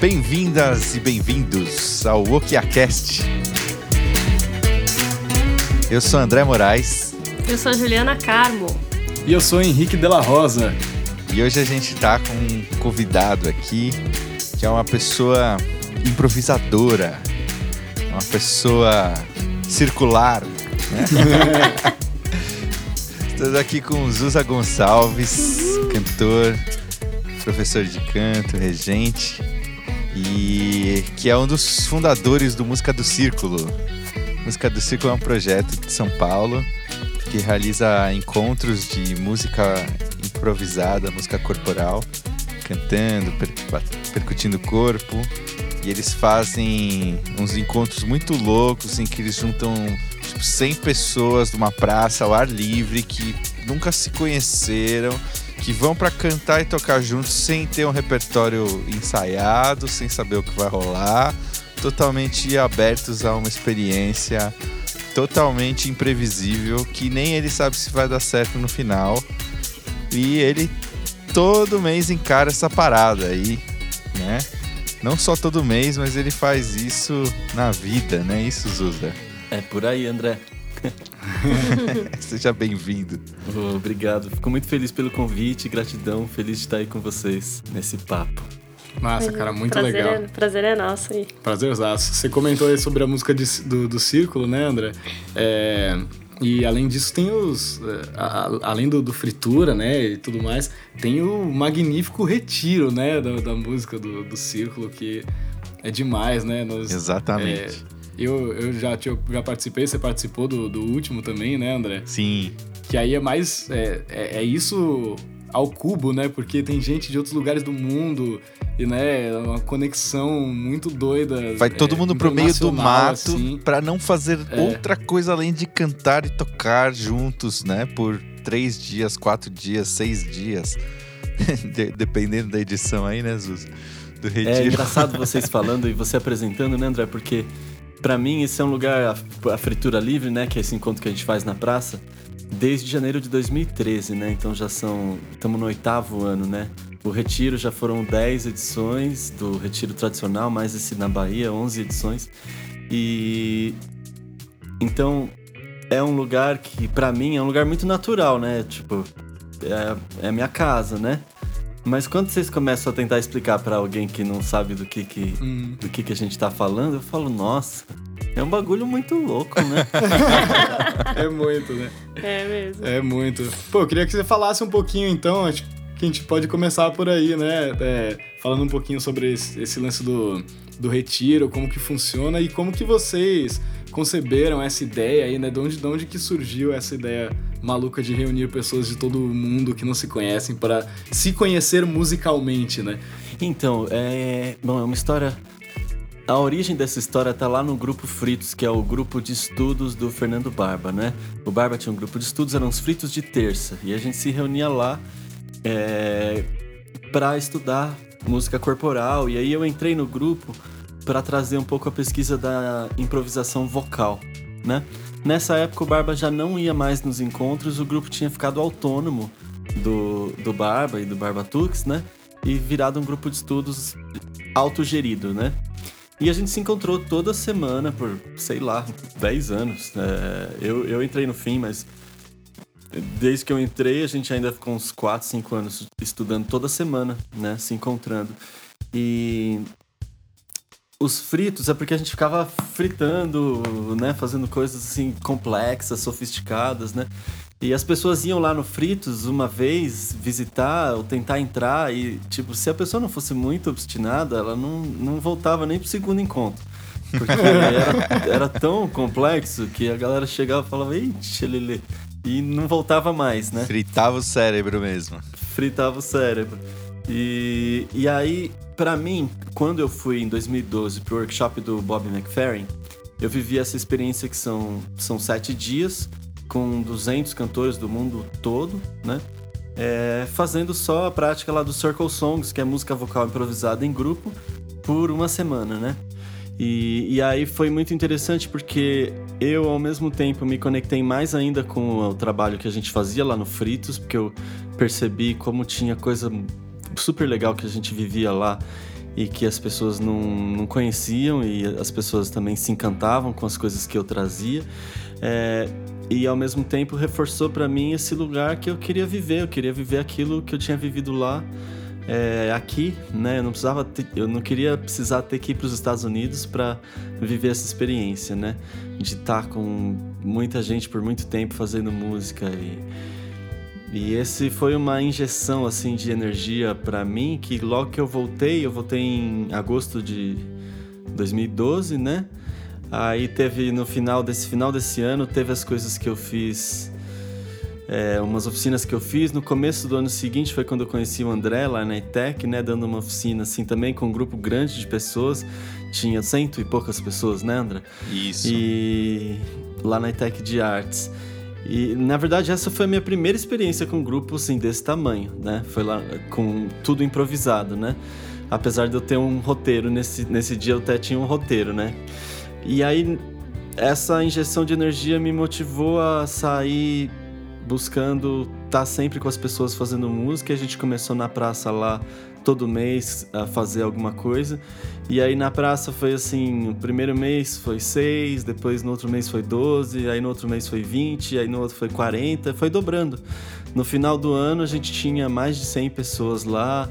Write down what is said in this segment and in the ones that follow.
Bem-vindas e bem-vindos ao OkiaCast. Eu sou André Moraes. Eu sou Juliana Carmo. E eu sou Henrique Della Rosa. E hoje a gente tá com um convidado aqui, que é uma pessoa improvisadora, uma pessoa circular. Né? Estamos aqui com Zusa Gonçalves, cantor, professor de canto, regente, e que é um dos fundadores do Música do Círculo. Música do Círculo é um projeto de São Paulo que realiza encontros de música improvisada, música corporal, cantando, per percutindo o corpo. E eles fazem uns encontros muito loucos em que eles juntam tipo, 100 pessoas numa praça ao ar livre que nunca se conheceram, que vão para cantar e tocar juntos sem ter um repertório ensaiado, sem saber o que vai rolar, totalmente abertos a uma experiência totalmente imprevisível que nem ele sabe se vai dar certo no final. E ele todo mês encara essa parada aí, né? Não só todo mês, mas ele faz isso na vida, né? Isso, Zuza. É por aí, André. Seja bem-vindo. Oh, obrigado. Fico muito feliz pelo convite, gratidão, feliz de estar aí com vocês nesse papo. Massa, cara, muito prazer legal. É, prazer é nosso aí. Prazerzaço. Você comentou aí sobre a música de, do, do Círculo, né, André? É, e além disso, tem os. A, a, além do, do, Fritura, né, e tudo mais, tem o magnífico Retiro, né, da, da música do, do Círculo, que é demais, né? Nós, Exatamente. É, eu, eu já, eu já participei, você participou do, do último também, né, André? Sim. Que aí é mais. É, é, é isso ao cubo, né? Porque tem gente de outros lugares do mundo e, né, uma conexão muito doida. Vai todo é, mundo pro meio do mato assim. para não fazer É. outra coisa além de cantar e tocar juntos, né? Por três dias, quatro dias, seis dias. De- dependendo da edição aí, né, Zuz? Do É retiro. engraçado vocês falando e você apresentando, né, André? Porque pra mim esse é um lugar, a, a Fritura Livre, né, que é esse encontro que a gente faz na praça, desde janeiro de 2013, né? Então já são. Estamos no oitavo ano, né? O Retiro já foram 10 edições do Retiro tradicional, mais esse na Bahia, 11 edições. E. Então. É um lugar que, pra mim, é um lugar muito natural, né? Tipo, é, é minha casa, né? Mas quando vocês começam a tentar explicar pra alguém que não sabe do que que, Hum. do que que a gente tá falando, eu falo, nossa, é um bagulho muito louco, né? É muito, né? É mesmo. É muito. Pô, eu queria que você falasse um pouquinho, então, acho que a gente pode começar por aí, né? É, falando um pouquinho sobre esse, esse lance do, do retiro, como que funciona e como que vocês conceberam essa ideia aí, né? De onde, de onde que surgiu essa ideia maluca de reunir pessoas de todo mundo que não se conhecem para se conhecer musicalmente, né? Então, é. Bom, é uma história. A origem dessa história tá lá no grupo Fritos, que é o grupo de estudos do Fernando Barba, né? O Barba tinha um grupo de estudos, eram os Fritos de terça. E a gente se reunia lá é, para estudar música corporal. E aí eu entrei no grupo para trazer um pouco a pesquisa da improvisação vocal, né? Nessa época o Barba já não ia mais nos encontros, o grupo tinha ficado autônomo do, do Barba e do Barbatux, né? E virado um grupo de estudos autogerido, né? E a gente se encontrou toda semana por, sei lá, 10 anos. É, eu, eu entrei no fim, mas desde que eu entrei, a gente ainda ficou uns 4, 5 anos estudando toda semana, né? Se encontrando. E os fritos é porque a gente ficava fritando, né? Fazendo coisas assim complexas, sofisticadas, né? E as pessoas iam lá no Fritos uma vez visitar ou tentar entrar e, tipo, se a pessoa não fosse muito obstinada, ela não, não voltava nem pro segundo encontro. Porque era, era tão complexo que a galera chegava e falava, ixi, Lele, e não voltava mais, né? Fritava o cérebro mesmo. fritava o cérebro. E, e aí, pra mim, quando eu fui em 2012 pro workshop do Bob McFerrin, eu vivi essa experiência que são, são sete dias com 200 cantores do mundo todo, né? É, fazendo só a prática lá do Circle Songs, que é música vocal improvisada em grupo, por uma semana, né? E, e aí foi muito interessante porque eu, ao mesmo tempo, me conectei mais ainda com o trabalho que a gente fazia lá no Fritos, porque eu percebi como tinha coisa super legal que a gente vivia lá e que as pessoas não, não conheciam e as pessoas também se encantavam com as coisas que eu trazia. É, e ao mesmo tempo reforçou para mim esse lugar que eu queria viver, eu queria viver aquilo que eu tinha vivido lá. É, aqui, né? Eu não precisava, ter, eu não queria precisar ter que ir para os Estados Unidos para viver essa experiência, né? De estar com muita gente por muito tempo fazendo música e e esse foi uma injeção assim de energia para mim que logo que eu voltei, eu voltei em agosto de 2012, né? Aí teve no final desse final desse ano teve as coisas que eu fiz, é, umas oficinas que eu fiz. No começo do ano seguinte foi quando eu conheci o André lá na ITEC, né? Dando uma oficina assim também com um grupo grande de pessoas. Tinha cento e poucas pessoas, né, André? Isso. E lá na ITEC de Artes. E na verdade essa foi a minha primeira experiência com um grupo assim desse tamanho, né? Foi lá com tudo improvisado, né? Apesar de eu ter um roteiro nesse nesse dia eu até tinha um roteiro, né? E aí essa injeção de energia me motivou a sair buscando estar tá sempre com as pessoas fazendo música. A gente começou na praça lá todo mês a fazer alguma coisa. E aí na praça foi assim, o primeiro mês foi 6, depois no outro mês foi 12, aí no outro mês foi 20, aí no outro foi 40, foi dobrando. No final do ano a gente tinha mais de 100 pessoas lá.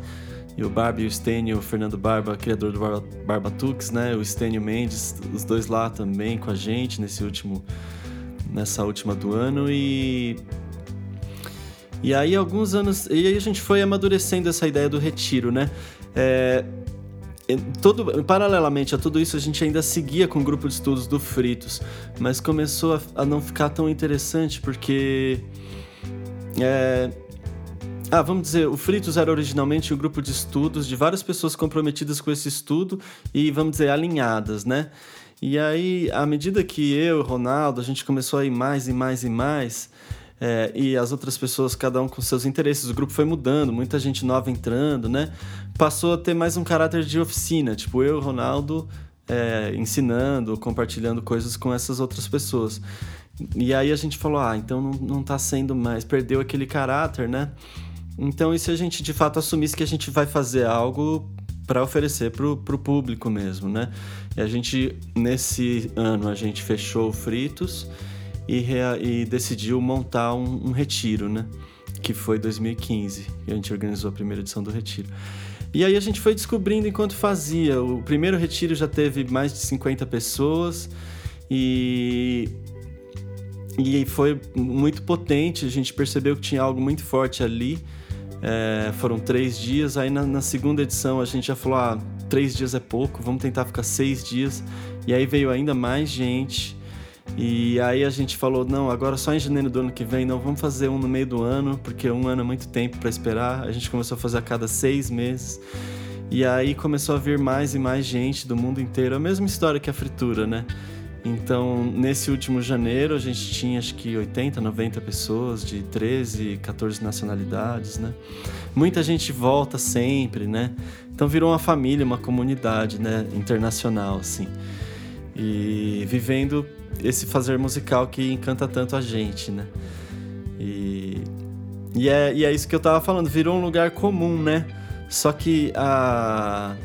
E o Barbie e o Stênio, o Fernando Barba, criador do Barba, Barbatux, né? O Stênio Mendes, os dois lá também com a gente nesse último nessa última do ano e e aí alguns anos e aí a gente foi amadurecendo essa ideia do retiro, né? É, todo, paralelamente a tudo isso, a gente ainda seguia com o grupo de estudos do Fritos, mas começou a, a não ficar tão interessante porque. É, ah, vamos dizer, o Fritos era originalmente um grupo de estudos de várias pessoas comprometidas com esse estudo e, vamos dizer, alinhadas, né? E aí, à medida que eu, Ronaldo, a gente começou a ir mais e mais e mais, é, e as outras pessoas, cada um com seus interesses. O grupo foi mudando, muita gente nova entrando, né? Passou a ter mais um caráter de oficina, tipo eu, Ronaldo, é, ensinando, compartilhando coisas com essas outras pessoas. E aí a gente falou, ah, então não, não tá sendo mais, perdeu aquele caráter, né? Então, e se a gente de fato assumisse que a gente vai fazer algo para oferecer para o público mesmo, né? E a gente, nesse ano, a gente fechou o Fritos e, e decidiu montar um, um, retiro, né? Que foi 2015, que a gente organizou a primeira edição do retiro. E aí a gente foi descobrindo enquanto fazia. O primeiro retiro já teve mais de 50 pessoas e e foi muito potente. A gente percebeu que tinha algo muito forte ali. É, foram três dias. Aí na, na, segunda edição a gente já falou: ah, três dias é pouco, vamos tentar ficar seis dias. E aí veio ainda mais gente. E aí a gente falou, não, agora só em janeiro do ano que vem, não, vamos fazer um no meio do ano, porque um ano é muito tempo para esperar. A gente começou a fazer a cada seis meses. E aí começou a vir mais e mais gente do mundo inteiro, a mesma história que a fritura, né? Então, nesse último janeiro, a gente tinha acho que 80, 90 pessoas de 13, 14 nacionalidades, né? Muita gente volta sempre, né? Então virou uma família, uma comunidade, né, internacional assim. E vivendo esse fazer musical que encanta tanto a gente, né? E, e, é, e é isso que eu tava falando, virou um lugar comum, né? Só que há,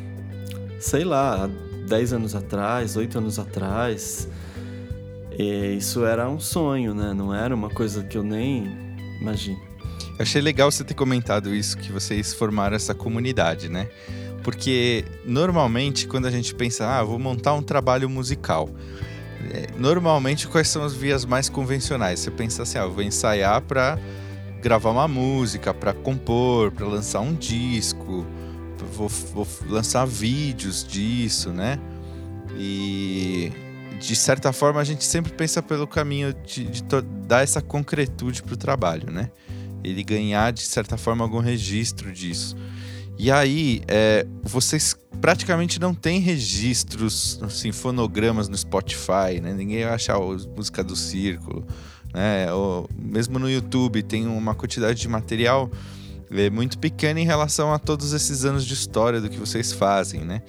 sei lá, 10 anos atrás, 8 anos atrás, isso era um sonho, né? Não era uma coisa que eu nem imagino. Eu achei legal você ter comentado isso, que vocês formaram essa comunidade, né? Porque normalmente quando a gente pensa, ah, vou montar um trabalho musical, é, normalmente quais são as vias mais convencionais? Você pensa assim, ah, vou ensaiar para gravar uma música, para compor, para lançar um disco, vou, vou, lançar vídeos disso, né? E de certa forma a gente sempre pensa pelo caminho de, de dar essa concretude para o trabalho, né? Ele ganhar de certa forma algum registro disso. E aí, é, vocês praticamente não têm registros, assim, fonogramas no Spotify, né? Ninguém vai achar a música do Círculo, né? Ou, mesmo no YouTube tem uma quantidade de material é, muito pequena em relação a todos esses anos de história do que vocês fazem, né?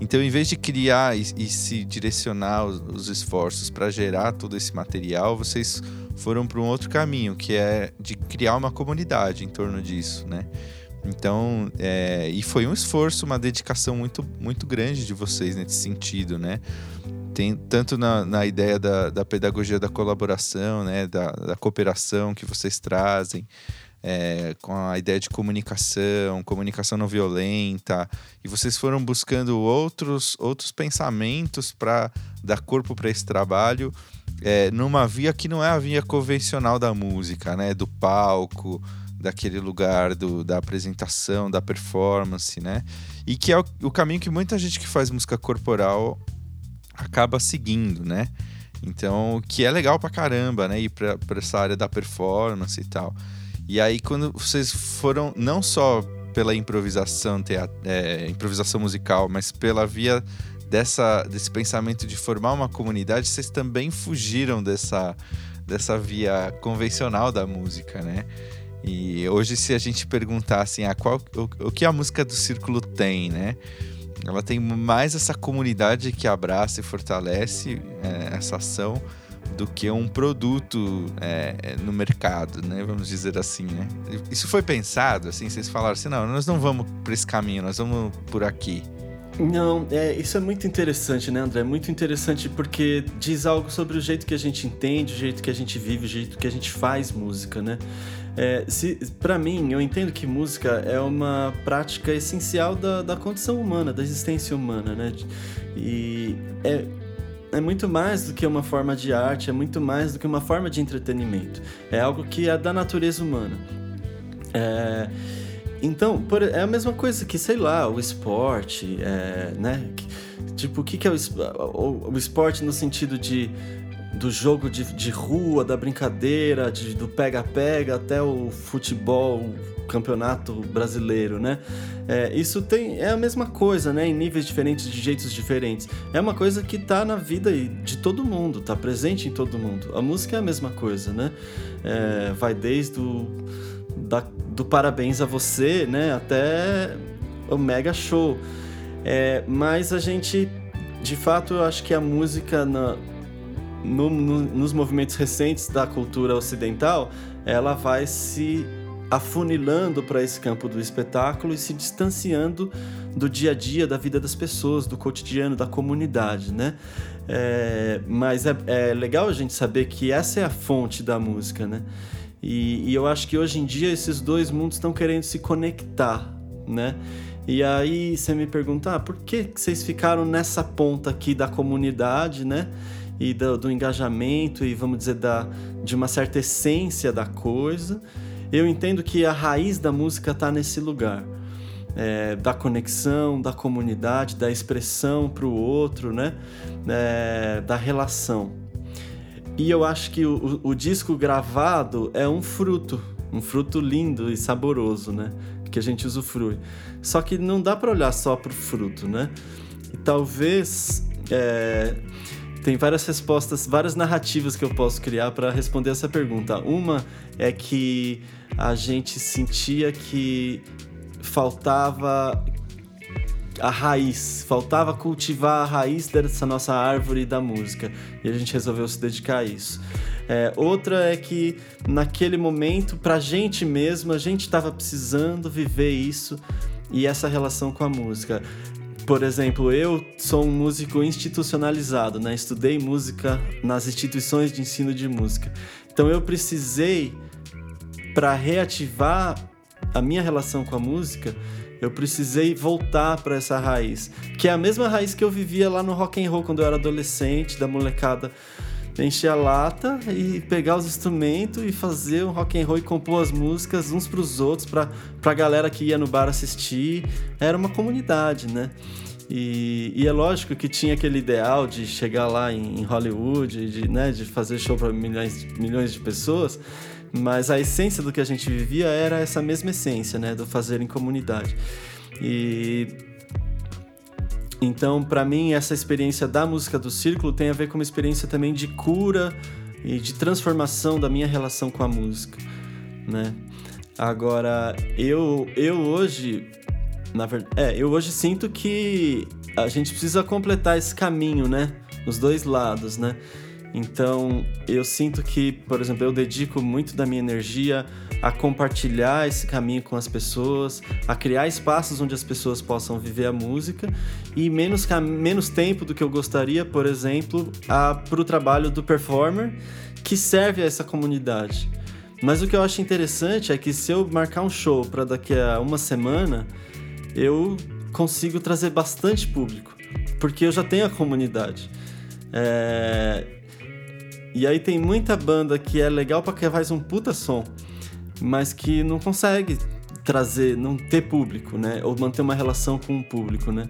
Então, em vez de criar e, e se direcionar os, os esforços para gerar todo esse material, vocês foram para um outro caminho, que é de criar uma comunidade em torno disso, né? Então, é, e foi um esforço, uma dedicação muito, muito grande de vocês nesse sentido, né? Tem, tanto na, na ideia da, da pedagogia da colaboração, né? Da, da cooperação que vocês trazem, é, com a ideia de comunicação, comunicação não violenta, e vocês foram buscando outros, outros pensamentos para dar corpo para esse trabalho é, numa via que não é a via convencional da música, né? Do palco, daquele lugar do, da apresentação, da performance, né? E que é o, o caminho que muita gente que faz música corporal acaba seguindo, né? Então, que é legal pra caramba, né? Ir pra, essa área da performance e tal. E aí, quando vocês foram, não só pela improvisação, teat é, improvisação musical, mas pela via dessa, desse pensamento de formar uma comunidade, vocês também fugiram dessa, dessa via convencional da música, né? E hoje, se a gente perguntar assim, ah, qual, o, o que a música do Círculo tem, né? Ela tem mais essa comunidade que abraça e fortalece é, essa ação do que um produto é, no mercado, né? Vamos dizer assim, né? Isso foi pensado, assim, vocês falaram assim, não, nós não vamos por esse caminho, nós vamos por aqui. Não, é, isso é muito interessante, né, André? Muito interessante porque diz algo sobre o jeito que a gente entende, o jeito que a gente vive, o jeito que a gente faz música, né? É, para mim, eu entendo que música é uma prática essencial da, da condição humana, da existência humana, né? E é, é muito mais do que uma forma de arte, é muito mais do que uma forma de entretenimento. É algo que é da natureza humana. É, então, por, é a mesma coisa que, sei lá, o esporte, é, né? Tipo, o que, que é o, o, o esporte no sentido de do jogo de, de rua, da brincadeira, de, do pega-pega até o futebol, o campeonato brasileiro, né? É, isso tem, é a mesma coisa, né? Em níveis diferentes, de jeitos diferentes. É uma coisa que tá na vida de todo mundo, tá presente em todo mundo. A música é a mesma coisa, né? É, vai desde o da, do parabéns a você, né, até o mega show. É, mas a gente, de fato, eu acho que a música na, no, no, nos movimentos recentes da cultura ocidental, ela vai se afunilando para esse campo do espetáculo e se distanciando do dia a dia, da vida das pessoas, do cotidiano, da comunidade, né? É, mas é, é legal a gente saber que essa é a fonte da música, né? E, e eu acho que hoje em dia esses dois mundos estão querendo se conectar, né? E aí você me pergunta, ah, por que vocês ficaram nessa ponta aqui da comunidade, né? E do, do, engajamento e vamos dizer da, de uma certa essência da coisa. Eu entendo que a raiz da música está nesse lugar. É, da conexão, da comunidade, da expressão para o outro, né? É, da relação. E eu acho que o, o, disco gravado é um fruto, um fruto lindo e saboroso, né? Que a gente usufrui. Só que não dá para olhar só pro fruto, né? E talvez é, tem várias respostas, várias narrativas que eu posso criar para responder essa pergunta. Uma é que a gente sentia que faltava a raiz, faltava cultivar a raiz dessa nossa árvore da música e a gente resolveu se dedicar a isso. É, outra é que naquele momento, pra gente mesmo, a gente estava precisando viver isso e essa relação com a música. Por exemplo, eu sou um músico institucionalizado, né? Estudei música nas instituições de ensino de música. Então eu precisei para reativar a minha relação com a música, eu precisei voltar para essa raiz, que é a mesma raiz que eu vivia lá no rock and roll quando eu era adolescente, da molecada encher a lata e pegar os instrumentos e fazer um rock and roll e compor as músicas uns para os outros, para a galera que ia no bar assistir. Era uma comunidade, né? E, e, é lógico que tinha aquele ideal de chegar lá em, em Hollywood, de, né, de fazer show para milhões, milhões de pessoas, mas a essência do que a gente vivia era essa mesma essência, né? Do fazer em comunidade. E então, para mim, essa experiência da música do círculo tem a ver com uma experiência também de cura e de transformação da minha relação com a música, né? Agora, eu eu hoje, na verdade, é, eu hoje sinto que a gente precisa completar esse caminho, né? Os dois lados, né? Então, eu sinto que, por exemplo, eu dedico muito da minha energia a compartilhar esse caminho com as pessoas, a criar espaços onde as pessoas possam viver a música e menos, menos tempo do que eu gostaria, por exemplo, para o trabalho do performer que serve a essa comunidade. Mas o que eu acho interessante é que se eu marcar um show para daqui a uma semana, eu consigo trazer bastante público, porque eu já tenho a comunidade. É... E aí tem muita banda que é legal para que faz um puta som, mas que não consegue trazer, não ter público, né? Ou manter uma relação com o público, né?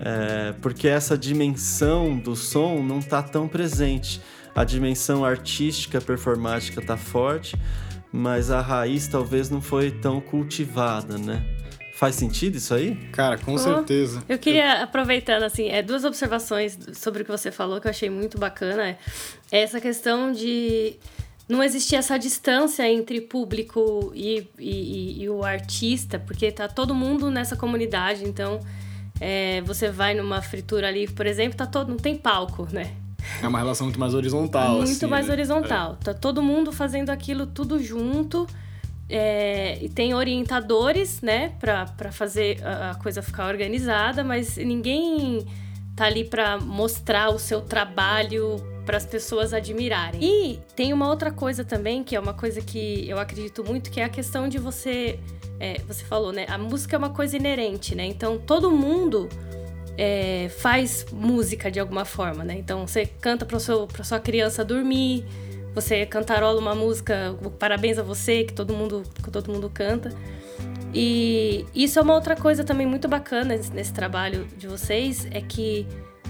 É... Porque essa dimensão do som não tá tão presente. A dimensão artística, performática tá forte, mas a raiz talvez não foi tão cultivada, né? Faz sentido isso aí? Cara, com oh, certeza. Eu queria, aproveitando, assim, é, duas observações sobre o que você falou que eu achei muito bacana. É, é essa questão de não existir essa distância entre público e, e, e, o artista, porque tá todo mundo nessa comunidade, então é, você vai numa fritura ali, por exemplo, tá todo, não tem palco, né? É uma relação muito mais horizontal. Muito assim, mais né? horizontal. É. Tá todo mundo fazendo aquilo tudo junto. É, e tem orientadores, né, para fazer a, coisa ficar organizada, mas ninguém tá ali para mostrar o seu trabalho para as pessoas admirarem. E tem uma outra coisa também, que é uma coisa que eu acredito muito, que é a questão de você. É, você falou, né? A música é uma coisa inerente, né? Então todo mundo é, faz música de alguma forma, né? Então você canta para sua criança dormir você cantarola uma música, parabéns a você, que todo mundo, que todo mundo canta. E isso é uma outra coisa também muito bacana nesse trabalho de vocês, é que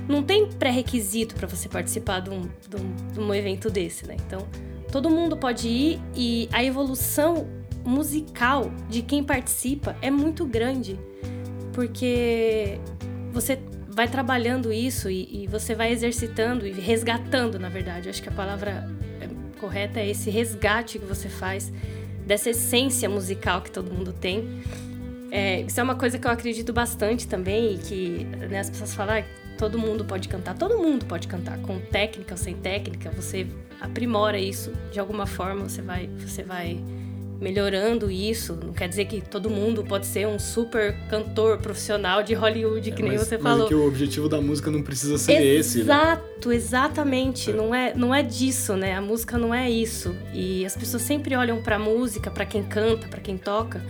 não tem pré-requisito para você participar de um, de, um, de um evento desse, né? Então, todo mundo pode ir e a evolução musical de quem participa é muito grande, porque você vai trabalhando isso e, e, você vai exercitando e resgatando, na verdade. acho que a palavra correta é esse resgate que você faz dessa essência musical que todo mundo tem. É, isso é uma coisa que eu acredito bastante também e que né, as pessoas falam, ah, todo mundo pode cantar. Todo mundo pode cantar, com técnica ou sem técnica. Você aprimora isso de alguma forma. Você vai, você vai melhorando isso. Não quer dizer que todo mundo pode ser um super cantor profissional de Hollywood, que é, nem mas, você falou. Mas é que o objetivo da música não precisa ser Exato, esse. Exato, né? exatamente. É. Não, é, não é disso, né? A música não é isso. E as pessoas sempre olham pra música, para quem canta, para quem toca,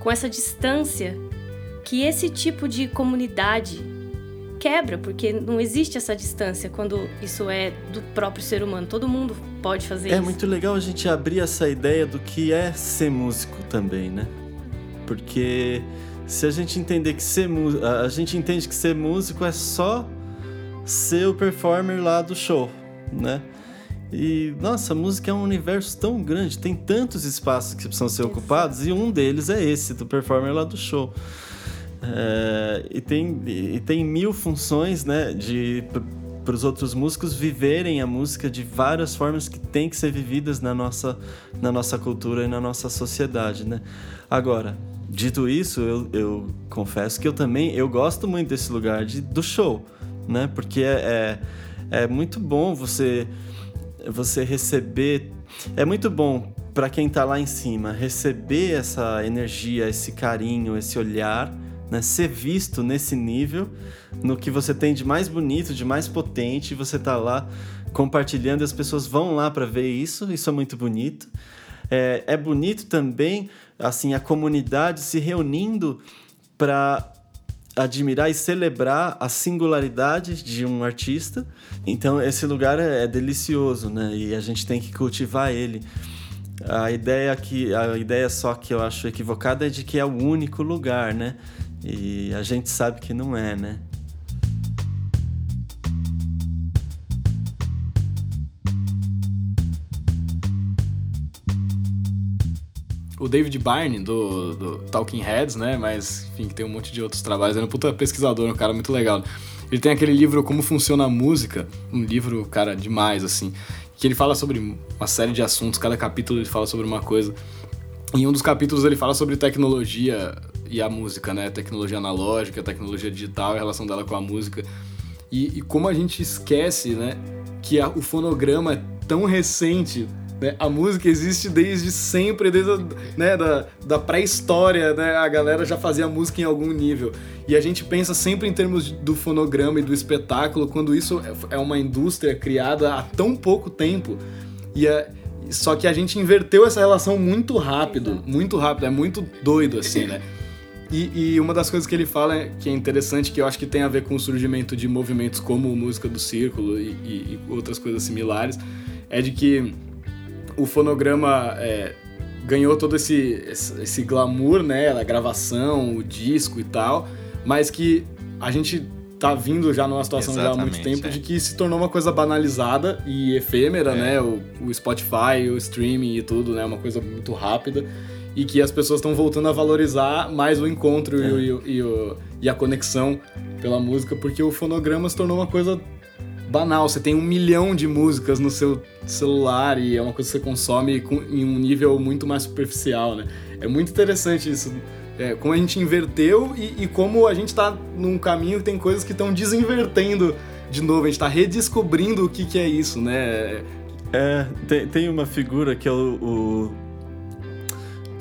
com essa distância que esse tipo de comunidade quebra, porque não existe essa distância quando isso é do próprio ser humano. Todo mundo pode fazer é isso. É muito legal a gente abrir essa ideia do que é ser músico também, né? Porque se a gente entender que ser a gente entende que ser músico é só ser o performer lá do show, né? E nossa, a música é um universo tão grande, tem tantos espaços que precisam ser ocupados e um deles é esse do performer lá do show. É, e, tem, e tem mil funções, né, de para os outros músicos viverem a música de várias formas que tem que ser vividas na nossa, na nossa cultura e na nossa sociedade, né? Agora, dito isso, eu, eu confesso que eu também eu gosto muito desse lugar de, do show, né? Porque é, é, é muito bom você você receber é muito bom para quem está lá em cima receber essa energia, esse carinho, esse olhar né? Ser visto nesse nível, no que você tem de mais bonito, de mais potente, você tá lá compartilhando e as pessoas vão lá para ver isso, isso é muito bonito. É, é bonito também, assim, a comunidade se reunindo para admirar e celebrar a singularidade de um artista. Então esse lugar é, é, delicioso, né? E a gente tem que cultivar ele. A ideia que a ideia só que eu acho equivocada é de que é o único lugar, né? E a gente sabe que não é, né? o David Byrne, do, do, Talking Heads, né? Mas, enfim, que tem um monte de outros trabalhos. Ele é um puta pesquisador, um cara muito legal. Ele tem aquele livro Como Funciona a Música, um livro, cara, demais, assim. Que ele fala sobre uma série de assuntos, cada capítulo ele fala sobre uma coisa. Em um dos capítulos ele fala sobre tecnologia e a música, né? Tecnologia analógica, tecnologia digital, a relação dela com a música. E, e como a gente esquece, né? que a, o fonograma é tão recente. Né? A música existe desde sempre, desde a, né, da, da pré-história, né? A galera já fazia música em algum nível. E a gente pensa sempre em termos do fonograma e do espetáculo, quando isso é, é uma indústria criada há tão pouco tempo. E é, só que a gente inverteu essa relação muito rápido, muito rápido, é muito doido assim, né? E, e, uma das coisas que ele fala é, que é interessante, que eu acho que tem a ver com o surgimento de movimentos como música do círculo e, e, e outras coisas similares, é de que o fonograma é, ganhou todo esse, esse, glamour, né, a gravação, o disco e tal, mas que a gente tá vindo já numa situação Exatamente, já há muito tempo é. de que se tornou uma coisa banalizada e efêmera, é. né, o, o Spotify, o streaming e tudo, né, uma coisa muito rápida e que as pessoas estão voltando a valorizar mais o encontro é. e, o, e, o, e, a conexão pela música, porque o fonograma se tornou uma coisa banal. Você tem um milhão de músicas no seu celular e é uma coisa que você consome com, em um nível muito mais superficial, né? É muito interessante isso. É, como a gente inverteu e, e como a gente está num caminho que tem coisas que estão desinvertendo de novo. A gente está redescobrindo o que, que é isso, né? É, tem, tem uma figura que é o, o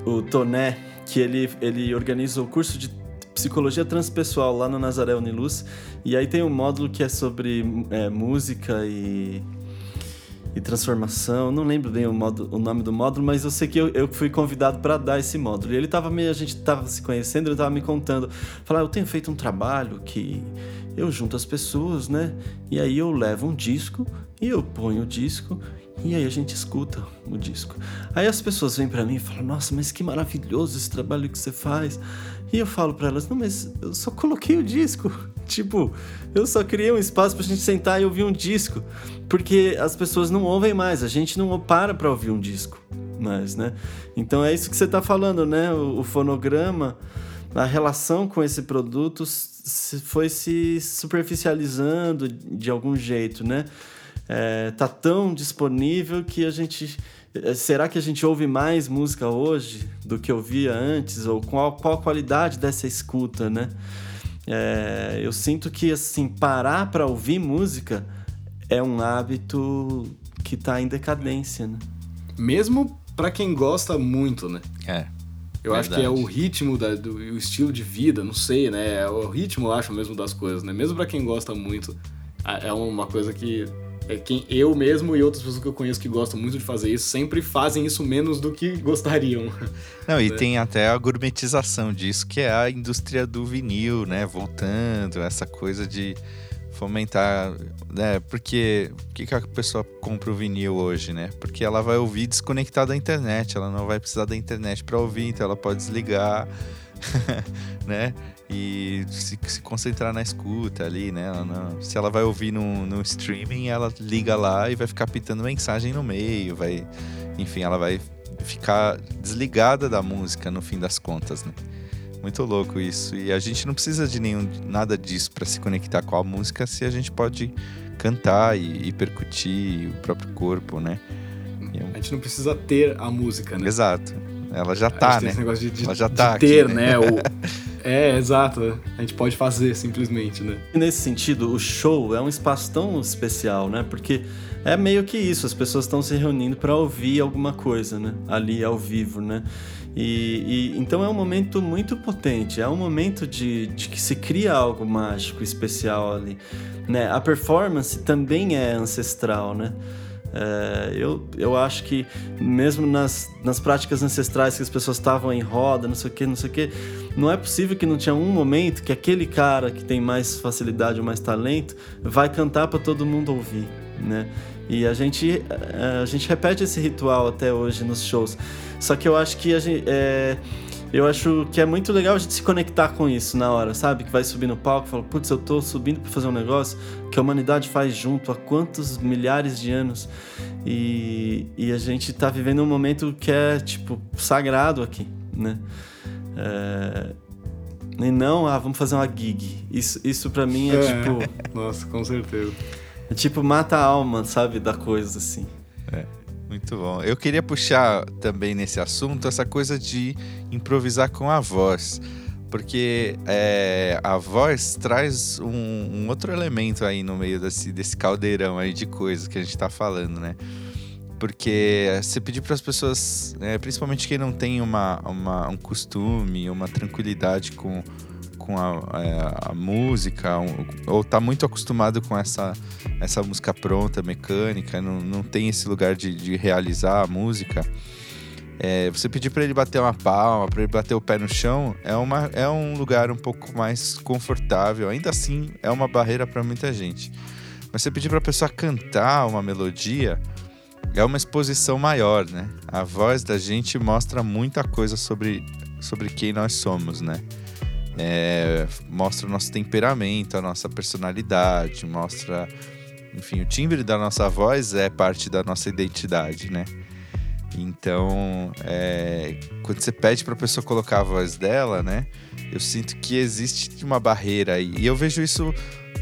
o Toné, que ele, ele organiza o curso de psicologia transpessoal lá no Nazaré Uniluz. E aí tem um módulo que é sobre é, música e, e transformação. Não lembro bem o, módulo, o nome do módulo, mas eu sei que eu, eu fui convidado para dar esse módulo. E ele tava meio, a gente tava se conhecendo, ele tava me contando. Falar, eu tenho feito um trabalho que eu junto as pessoas, né? E aí eu levo um disco e eu ponho o disco e aí a gente escuta o disco. Aí as pessoas vêm para mim e falam: "Nossa, mas que maravilhoso esse trabalho que você faz". E eu falo para elas: "Não, mas eu só coloquei o disco. tipo, eu só criei um espaço pra gente sentar e ouvir um disco, porque as pessoas não ouvem mais, a gente não para para ouvir um disco mais, né? Então é isso que você tá falando, né? O, o fonograma, a relação com esse produto foi se superficializando de algum jeito, né? É, tá tão disponível que a gente. É, será que a gente ouve mais música hoje do que ouvia antes? Ou qual, qual a qualidade dessa escuta, né? É, eu sinto que, assim, parar para ouvir música é um hábito que tá em decadência, né? Mesmo para quem gosta muito, né? É. Eu Verdade. acho que é o ritmo, da, do, o estilo de vida, não sei, né? É o ritmo, eu acho, mesmo das coisas, né? Mesmo para quem gosta muito, é uma coisa que é quem eu mesmo e outras pessoas que eu conheço que gostam muito de fazer isso sempre fazem isso menos do que gostariam. Não, e né? tem até a gourmetização disso, que é a indústria do vinil, né? Voltando, essa coisa de fomentar, né? Porque por que, que a pessoa compra o vinil hoje, né? Porque ela vai ouvir desconectada da internet, ela não vai precisar da internet para ouvir, então ela pode desligar, né? E se, se, concentrar na escuta ali, né? Ela não, se ela vai ouvir no, no streaming, ela liga lá e vai ficar pitando mensagem no meio, vai, enfim, ela vai ficar desligada da música no fim das contas, né? Muito louco isso. E a gente não precisa de nenhum nada disso para se conectar com a música se a gente pode cantar e, e percutir o próprio corpo, né? A gente não precisa ter a música, né? Exato. Ela já tá, né? Esse negócio de, de, Ela já tá de ter, aqui, né? né? É, exato. A gente pode fazer simplesmente, né? E nesse sentido, o show é um espaço tão especial, né? Porque é meio que isso, as pessoas estão se reunindo para ouvir alguma coisa, né? Ali ao vivo, né? E, e, então é um momento muito potente, é um momento de, de que se cria algo mágico, especial ali. Né? A performance também é ancestral, né? É, eu, eu acho que mesmo nas, nas práticas ancestrais que as pessoas estavam em roda, não sei o que, não sei o que, não é possível que não tinha um momento que aquele cara que tem mais facilidade ou mais talento vai cantar para todo mundo ouvir, né? E a gente, a gente repete esse ritual até hoje nos shows. Só que eu acho que a gente, é, eu acho que é muito legal a gente se conectar com isso na hora, sabe? Que vai subir no palco e fala, putz, eu tô subindo para fazer um negócio que a humanidade faz junto há quantos milhares de anos. E, e a gente tá vivendo um momento que é, tipo, sagrado aqui, né? É... E não, ah, vamos fazer uma gig. Isso, isso para mim é, é tipo. Nossa, com certeza. É tipo, mata a alma, sabe? Da coisa, assim. É. Muito bom. Eu queria puxar também nesse assunto essa coisa de improvisar com a voz. porque é, a voz traz um, um, outro elemento aí no meio desse, desse caldeirão aí de coisas que a gente está falando, né? Porque você pedir para as pessoas, né, principalmente quem não tem uma, uma, um costume, uma tranquilidade com, com a, a, é, a música, um, ou está muito acostumado com essa, essa música pronta, mecânica, não, não tem esse lugar de, de realizar a música é, você pedir para ele bater uma palma, para ele bater o pé no chão, é, uma, é um lugar um pouco mais confortável. Ainda assim, é uma barreira para muita gente. Mas você pedir para a pessoa cantar uma melodia, é uma exposição maior, né? A voz da gente mostra muita coisa sobre, sobre quem nós somos, né? É, mostra o nosso temperamento, a nossa personalidade, mostra. Enfim, o timbre da nossa voz é parte da nossa identidade, né? Então, é, quando você pede para a pessoa colocar a voz dela, né? Eu sinto que existe uma barreira aí. E eu vejo isso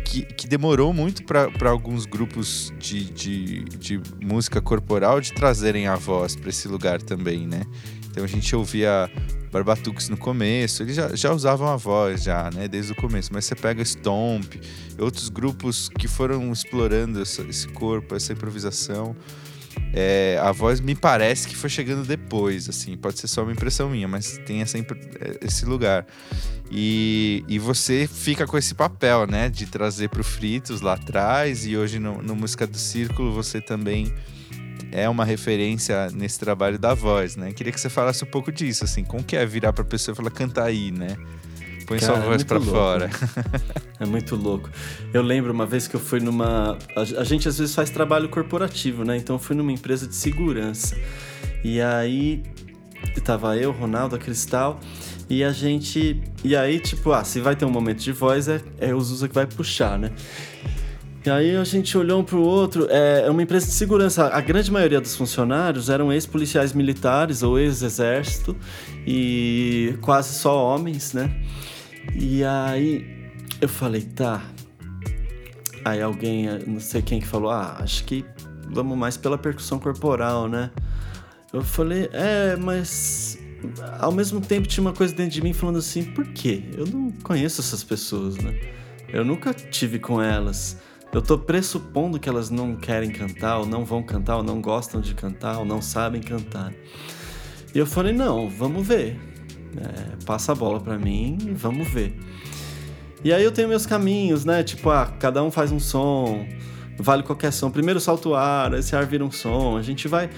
que, que demorou muito para alguns grupos de, de, de, música corporal de trazerem a voz para esse lugar também, né? Então a gente ouvia Barbatuques no começo, eles já, já usavam a voz já, né? Desde o começo. Mas você pega Stomp, outros grupos que foram explorando essa, esse corpo, essa improvisação é, a voz me parece que foi chegando depois, assim, pode ser só uma impressão minha, mas tem essa, é, esse lugar. E, e você fica com esse papel, né, de trazer para o Fritos lá atrás, e hoje no, no Música do Círculo você também é uma referência nesse trabalho da voz, né? Queria que você falasse um pouco disso, assim, como que é virar para a pessoa e falar, canta aí, né? Põe Cara, sua voz é para fora. é muito louco. Eu lembro uma vez que eu fui numa. A, gente às vezes faz trabalho corporativo, né? Então eu fui numa empresa de segurança. E aí tava eu, Ronaldo, a Cristal. E a gente. E aí, tipo, ah, se vai ter um momento de voz, é, é o Zusa que vai puxar, né? E aí a gente olhou um pro outro. É, é uma empresa de segurança. A grande maioria dos funcionários eram ex-policiais militares ou ex-exército e quase só homens, né? E aí eu falei, tá. Aí alguém, não sei quem que falou, ah, acho que vamos mais pela percussão corporal, né? Eu falei, é, mas ao mesmo tempo tinha uma coisa dentro de mim falando assim, por quê? Eu não conheço essas pessoas, né? Eu nunca tive com elas. Eu tô pressupondo que elas não querem cantar, ou não vão cantar, ou não gostam de cantar, ou não sabem cantar. E eu falei, não, vamos ver. É, passa a bola para mim e vamos ver. E aí eu tenho meus caminhos, né? Tipo, ah, cada um faz um som, vale qualquer som. Primeiro salta o ar, esse ar vira um som. A gente vai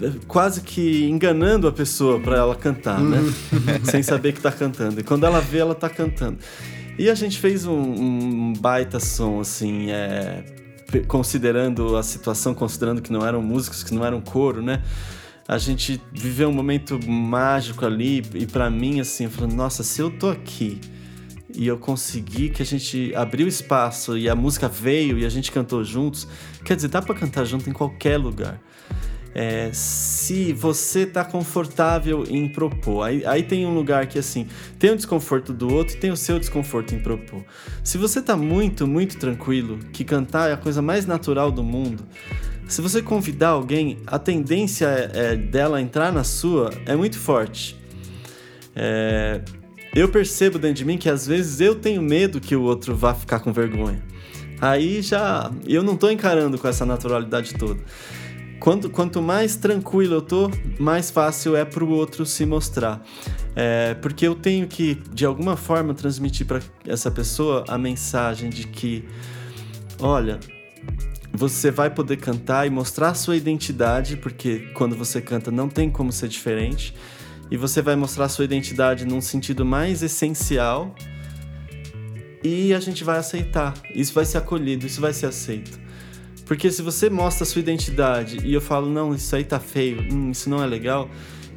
é, quase que enganando a pessoa para ela cantar, né? Uhum. Sem saber que tá cantando. E quando ela vê, ela tá cantando. E a gente fez um, um baita som, assim, é, considerando a situação, considerando que não eram músicos, que não eram coro, né? a gente viveu um momento mágico ali e para mim assim, eu falei, nossa, se eu tô aqui e eu consegui que a gente abriu espaço e a música veio e a gente cantou juntos, quer dizer, dá para cantar junto em qualquer lugar. É, se você tá confortável em propor, aí, aí tem um lugar que assim tem o desconforto do outro e tem o seu desconforto em propor. Se você tá muito, muito tranquilo, que cantar é a coisa mais natural do mundo, se você convidar alguém, a tendência é, dela entrar na sua é muito forte. É, eu percebo dentro de mim que às vezes eu tenho medo que o outro vá ficar com vergonha. Aí já eu não tô encarando com essa naturalidade toda. Quanto, quanto mais tranquilo eu tô, mais fácil é pro outro se mostrar. É, porque eu tenho que, de alguma forma, transmitir para essa pessoa a mensagem de que, olha, você vai poder cantar e mostrar sua identidade, porque quando você canta não tem como ser diferente. E você vai mostrar sua identidade num sentido mais essencial. E a gente vai aceitar. Isso vai ser acolhido, isso vai ser aceito. Porque se você mostra sua identidade e eu falo, não, isso aí tá feio, hum, isso não é legal,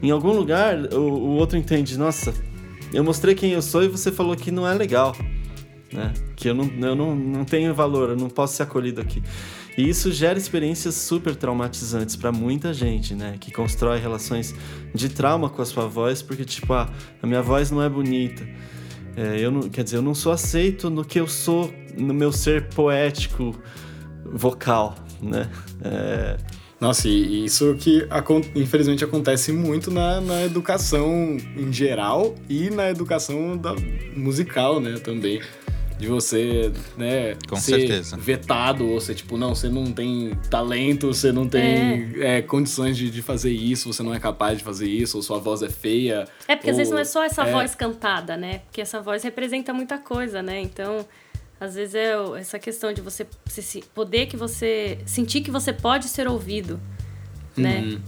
em algum lugar o, o outro entende, nossa, eu mostrei quem eu sou e você falou que não é legal. Né? Que eu não, eu não, não tenho valor, eu não posso ser acolhido aqui. E isso gera experiências super traumatizantes para muita gente, né? Que constrói relações de trauma com a sua voz, porque, tipo, ah, a minha voz não é bonita. É, eu não, quer dizer, eu não sou aceito no que eu sou, no meu ser poético vocal, né? É, Nossa, e isso que infelizmente acontece muito na, na educação em geral e na educação da, musical, né, também. De você, né, Com ser certeza. vetado, ou ser tipo, não, você não tem talento, você não tem é, condições de, de fazer isso, você não é capaz de fazer isso, ou sua voz é feia. É, porque ou, às vezes não é só essa é, voz cantada, né? Porque essa voz representa muita coisa, né? Então, às vezes é essa questão de você se- poder que você. sentir que você pode ser ouvido, né? Uhum.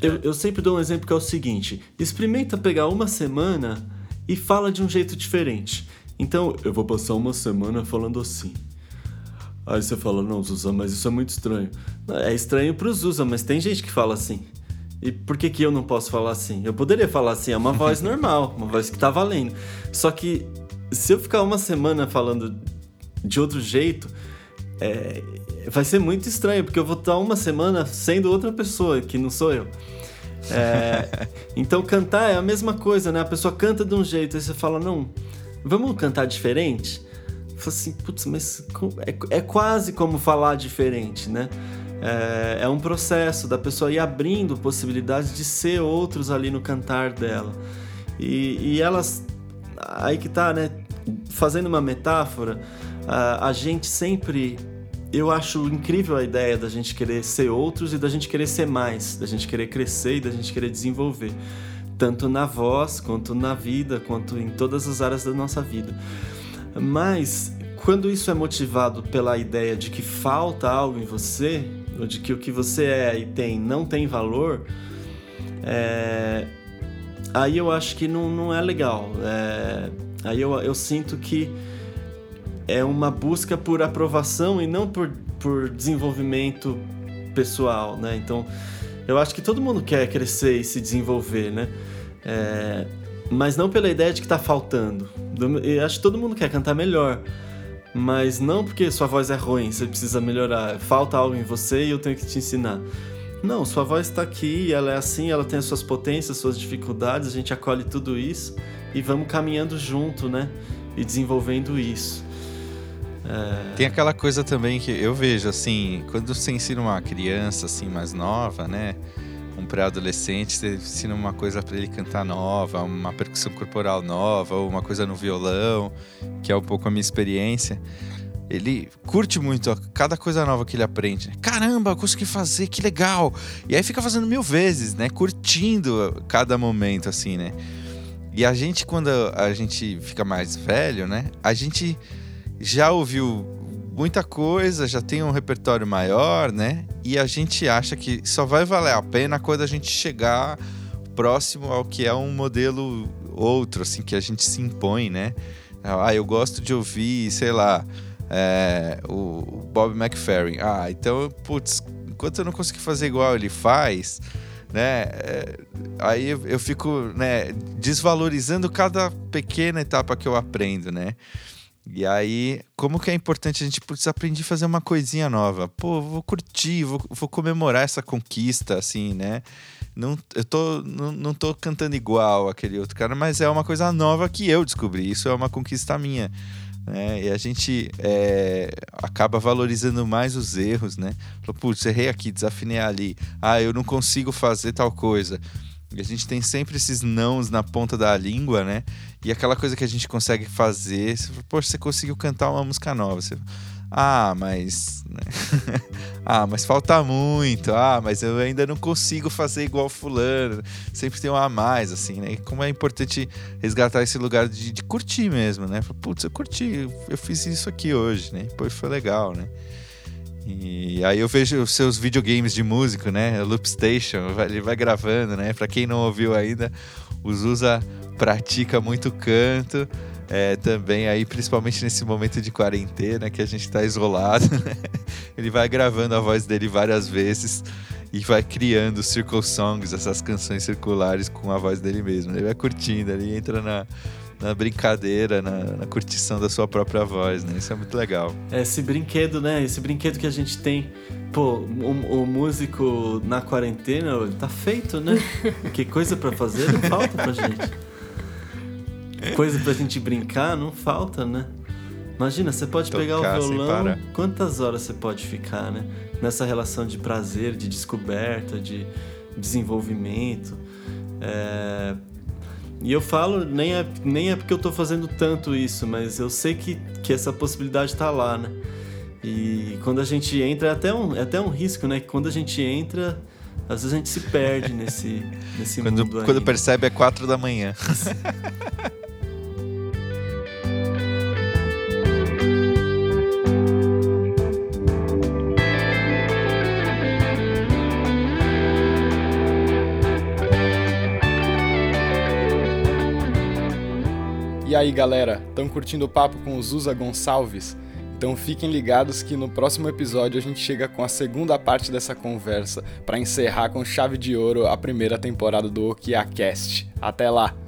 Eu, eu sempre dou um exemplo que é o seguinte: experimenta pegar uma semana e fala de um jeito diferente. Então, eu vou passar uma semana falando assim. Aí você fala, não, Zusa, mas isso é muito estranho. É estranho pro Zusa, mas tem gente que fala assim. E por que, que eu não posso falar assim? Eu poderia falar assim, é uma voz normal, uma voz que tá valendo. Só que se eu ficar uma semana falando de outro jeito, é, vai ser muito estranho, porque eu vou estar uma semana sendo outra pessoa, que não sou eu. É, então cantar é a mesma coisa, né? A pessoa canta de um jeito, aí você fala, não, vamos cantar diferente? Fala assim, putz, mas é, é quase como falar diferente, né? É, é um processo da pessoa ir abrindo possibilidades de ser outros ali no cantar dela. E, e elas, aí que tá, né? Fazendo uma metáfora, a, a gente sempre. Eu acho incrível a ideia da gente querer ser outros e da gente querer ser mais, da gente querer crescer e da gente querer desenvolver. Tanto na voz, quanto na vida, quanto em todas as áreas da nossa vida. Mas quando isso é motivado pela ideia de que falta algo em você, ou de que o que você é e tem não tem valor, é, aí eu acho que não, não é legal. É, aí eu, eu sinto que é uma busca por aprovação e não por, por desenvolvimento pessoal, né? Então, eu acho que todo mundo quer crescer e se desenvolver, né? É, mas não pela ideia de que tá faltando. Do- Eu acho que todo mundo quer cantar melhor. Mas não porque sua voz é ruim, você precisa melhorar. Falta algo em você e eu tenho que te ensinar. Não, sua voz está aqui, ela é assim, ela tem as suas potências, suas dificuldades, a gente acolhe tudo isso e vamos caminhando junto, né? E desenvolvendo isso. Tem aquela coisa também que eu vejo, assim, quando você ensina uma criança, assim, mais nova, né? Um pré-adolescente, você ensina uma coisa pra ele cantar nova, uma percussão corporal nova, ou uma coisa no violão, que é um pouco a minha experiência. Ele curte muito ó, cada coisa nova que ele aprende. né? Caramba, consegui fazer, que legal! E aí fica fazendo mil vezes, né? Curtindo cada momento, assim, né? E a gente, quando a gente fica mais velho, né? A gente já ouviu muita coisa, já tem um repertório maior, né? E a gente acha que só vai valer a pena quando a gente chegar próximo ao que é um modelo outro, assim, que a gente se impõe, né? Ah, eu gosto de ouvir, sei lá, é, o Bob McFerrin. Ah, então, putz, enquanto eu não conseguir fazer igual ele faz, né? é, aí eu, fico, né, desvalorizando cada pequena etapa que eu aprendo, né? E aí, como que é importante a gente aprender a fazer uma coisinha nova? Pô, vou curtir, vou, vou comemorar essa conquista, assim, né? Não, eu tô, não, não tô cantando igual aquele outro cara, mas é uma coisa nova que eu descobri. Isso é uma conquista minha. Né? E a gente é, acaba valorizando mais os erros, né? Putz, errei aqui, desafinei ali. Ah, eu não consigo fazer tal coisa. E a gente tem sempre esses nãos na ponta da língua, né? E aquela coisa que a gente consegue fazer, você fala, poxa, você conseguiu cantar uma música nova. Você, ah, mas. né? ah, mas falta muito. Ah, mas eu ainda não consigo fazer igual fulano. Sempre tem um a mais, assim, né? E como é importante resgatar esse lugar de, de curtir mesmo, né? Putz, eu curti, eu fiz isso aqui hoje, né? Pô, foi legal, né? E aí eu vejo os seus videogames de músico, né? Loop Station, ele vai gravando, né? Pra quem não ouviu ainda, o Zusa pratica muito canto. é, também aí, principalmente nesse momento de quarentena, que a gente tá isolado, né? Ele vai gravando a voz dele várias vezes e vai criando circle songs, essas canções circulares com a voz dele mesmo. Ele vai curtindo, ele entra na, na brincadeira, na, na curtição da sua própria voz, né? Isso é muito legal. Esse brinquedo, né? Esse brinquedo que a gente tem. Pô, o, o músico na quarentena, ele tá feito, né? Que coisa pra fazer não falta pra gente. Coisa pra gente brincar não falta, né? Imagina, você pode Tocar pegar o violão, quantas horas você pode ficar, né? Nessa relação de prazer, de descoberta, de desenvolvimento. É, E eu falo, nem é, nem é porque eu tô fazendo tanto isso, mas eu sei que, que essa possibilidade tá lá, né? E quando a gente entra, é até um, é até um risco, né? Que quando a gente entra, às vezes a gente se perde nesse, nesse Quando, mundo quando percebe é quatro da manhã. aí, galera, estão curtindo o papo com o Zusa Gonçalves? Então fiquem ligados que no próximo episódio a gente chega com a segunda parte dessa conversa para encerrar com chave de ouro a primeira temporada do OkiaCast. Até lá!